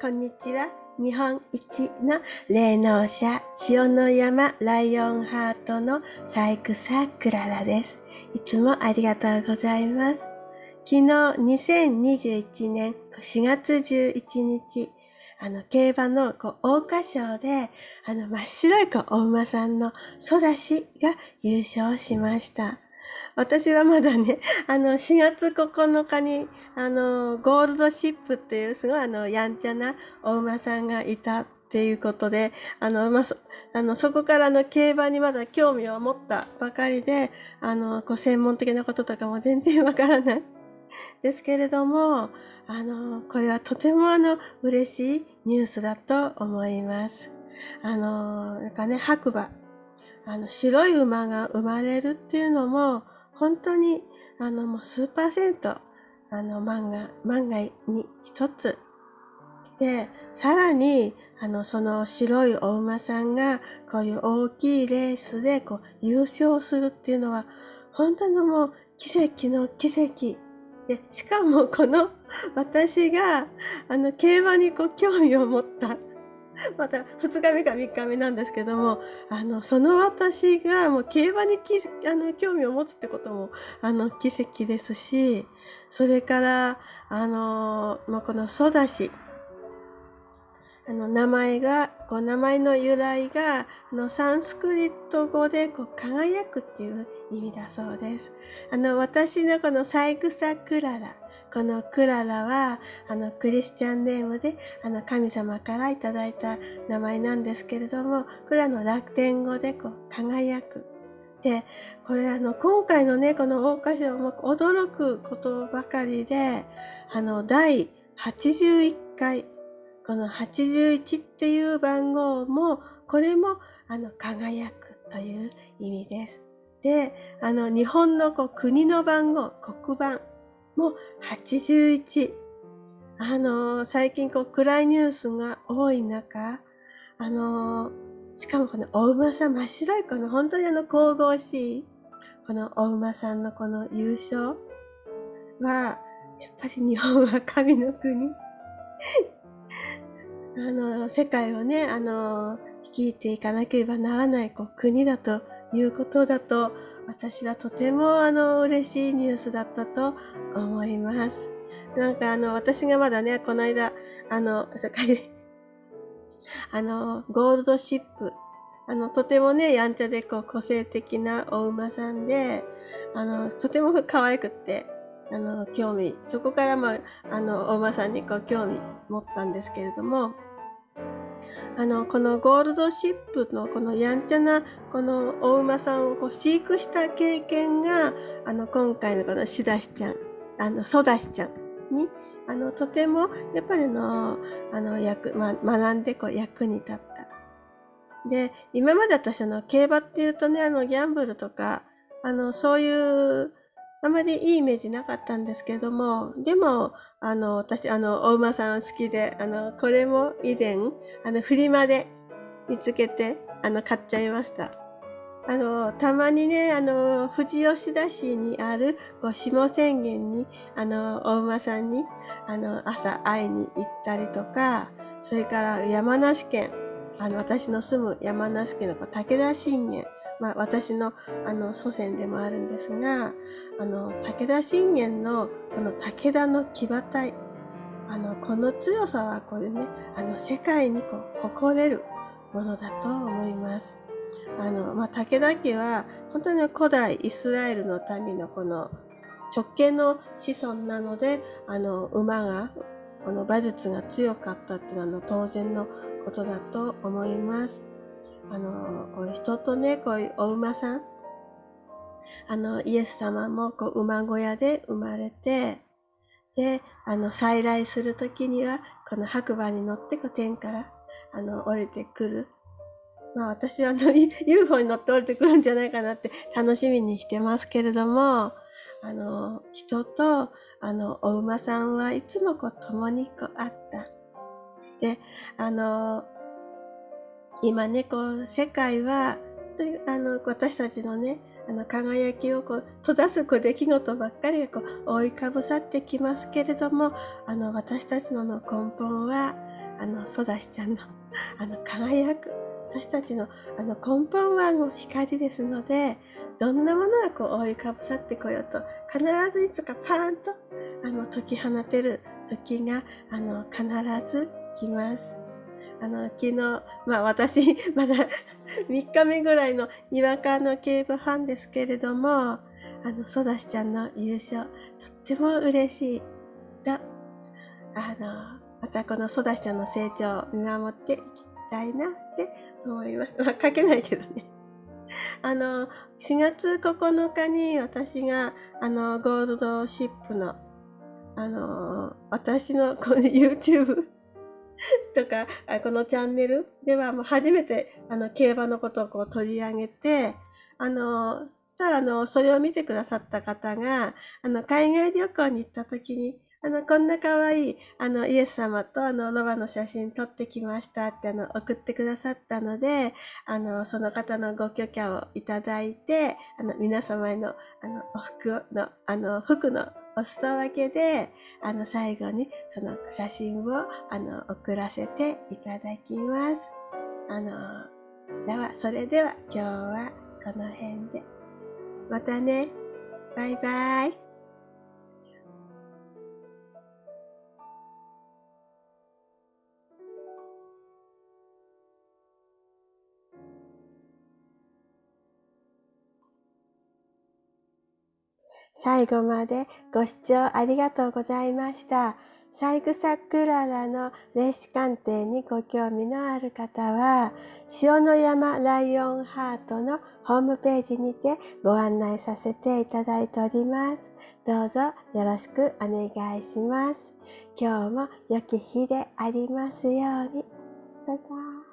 こんにちは。日本一の霊能者、塩の山ライオンハートのサイクサクララです。いつもありがとうございます。昨日2021年4月11日、あの、競馬のこう桜花賞で、あの、真っ白いこうお馬さんのソダシが優勝しました。私はまだね、あの、4月9日に、あの、ゴールドシップっていうすごいあの、やんちゃなお馬さんがいたっていうことで、あの、まあ、そ、あの、そこからの競馬にまだ興味を持ったばかりで、あの、こう、専門的なこととかも全然わからない。ですけれども、あの、これはとてもあの、嬉しいニュースだと思います。あの、なんかね、白馬。あの、白い馬が生まれるっていうのも、本当に、あの、もう数パーセント、あの、万が、万がに一つ。で、さらに、あの、その白いお馬さんが、こういう大きいレースで、こう、優勝するっていうのは、本当のもう、奇跡の奇跡。で、しかもこの私が、あの、競馬にこう、興味を持ったまた2日目か3日目なんですけども、あの、その私がもう競馬にきあの興味を持つってことも、あの、奇跡ですし、それから、あの、まあ、このソダシ、あの、名前が、こう、名前の由来が、あの、サンスクリット語で、こう、輝くっていう意味だそうです。あの、私のこのサイクサクララ、このクララは、あの、クリスチャンネームで、あの、神様からいただいた名前なんですけれども、クラの楽天語で、こう、輝く。で、これあの、今回のね、この大歌唱も驚くことばかりで、あの、第81回、この81っていう番号も、これも、あの、輝くという意味です。で、あの、日本のこう国の番号、黒板。もう81。あのー、最近こう暗いニュースが多い中、あのー、しかもこのお馬さん、真っ白いこの本当にあの神々しい、このお馬さんのこの優勝は、やっぱり日本は神の国。あの、世界をね、あの、率いていかなければならないこう国だということだと私はとてもあの嬉しいニュースだったと思います。なんかあの私がまだね、この間、あの、そかり、あの、ゴールドシップ、あの、とてもね、やんちゃでこう個性的なお馬さんで、あの、とても可愛くって、あの、興味、そこからまあ、あの、お馬さんにこう興味持ったんですけれども、あの、このゴールドシップのこのやんちゃなこのお馬さんをこう飼育した経験が、あの、今回のこのシダシちゃん、あの、ソダシちゃんに、あの、とても、やっぱりの、あの、役、ま、学んでこう役に立った。で、今まで私の、競馬っていうとね、あの、ギャンブルとか、あの、そういうあまりいいイメージなかったんですけども、でも、あの、私、あの、お馬さん好きで、あの、これも以前、あの、フリマで見つけて、あの、買っちゃいました。あの、たまにね、あの、富士吉田市にある、こう、下宣言に、あの、お馬さんに、あの、朝会いに行ったりとか、それから山梨県、あの、私の住む山梨県の武田信玄、まあ、私のあの祖先でもあるんですが、あの、武田信玄のこの武田の騎馬隊、あの、この強さはこういうね、あの、世界にこう、誇れるものだと思います。あの、まあ、武田家は、本当に古代イスラエルの民のこの直系の子孫なので、あの、馬が、この馬術が強かったっていうのは当然のことだと思います。あの、こういう人とね、こういうお馬さん、あの、イエス様もこう馬小屋で生まれて、で、あの、再来するときには、この白馬に乗ってこう天から、あの、降りてくる。まあ私はあの、UFO に乗って降りてくるんじゃないかなって楽しみにしてますけれども、あの、人と、あの、お馬さんはいつもこう共にこうあった。で、あの、今ね、こう、世界は、あの、私たちのね、あの、輝きをこう、閉ざすこう出来事ばっかりがこう、覆いかぶさってきますけれども、あの、私たちのの根本は、あの、ソダシちゃんの、あの、輝く、私たちの、あの、根本はもう光ですので、どんなものがこう覆いかぶさってこようと、必ずいつかパーンと、あの、解き放てる時が、あの、必ず来ます。あの、昨日、まあ私、まだ3日目ぐらいのにわかの警部ファンですけれども、あの、ソダシちゃんの優勝、とっても嬉しい。と、あの、またこのソダシちゃんの成長を見守っていきたいなって思います。まあ書けないけどね。あの、4月9日に私が、あの、ゴールドシップの、あの、私のこの YouTube とか、このチャンネルではもう初めて、あの、競馬のことをこう取り上げて、あの、そしたらあの、それを見てくださった方が、あの、海外旅行に行った時に、あの、こんな可愛い、あの、イエス様とあの、ロバの写真撮ってきましたってあの、送ってくださったので、あの、その方のご許可をいただいて、あの、皆様への、あの、お服の、あの、服のお裾分けで、あの、最後にその写真を、あの、送らせていただきます。あの、では、それでは今日はこの辺で。またね。バイバイ。最後までご視聴ありがとうございました。サイグサクララの霊視鑑定にご興味のある方は、塩の山ライオンハートのホームページにてご案内させていただいております。どうぞよろしくお願いします。今日も良き日でありますように。バイバイ。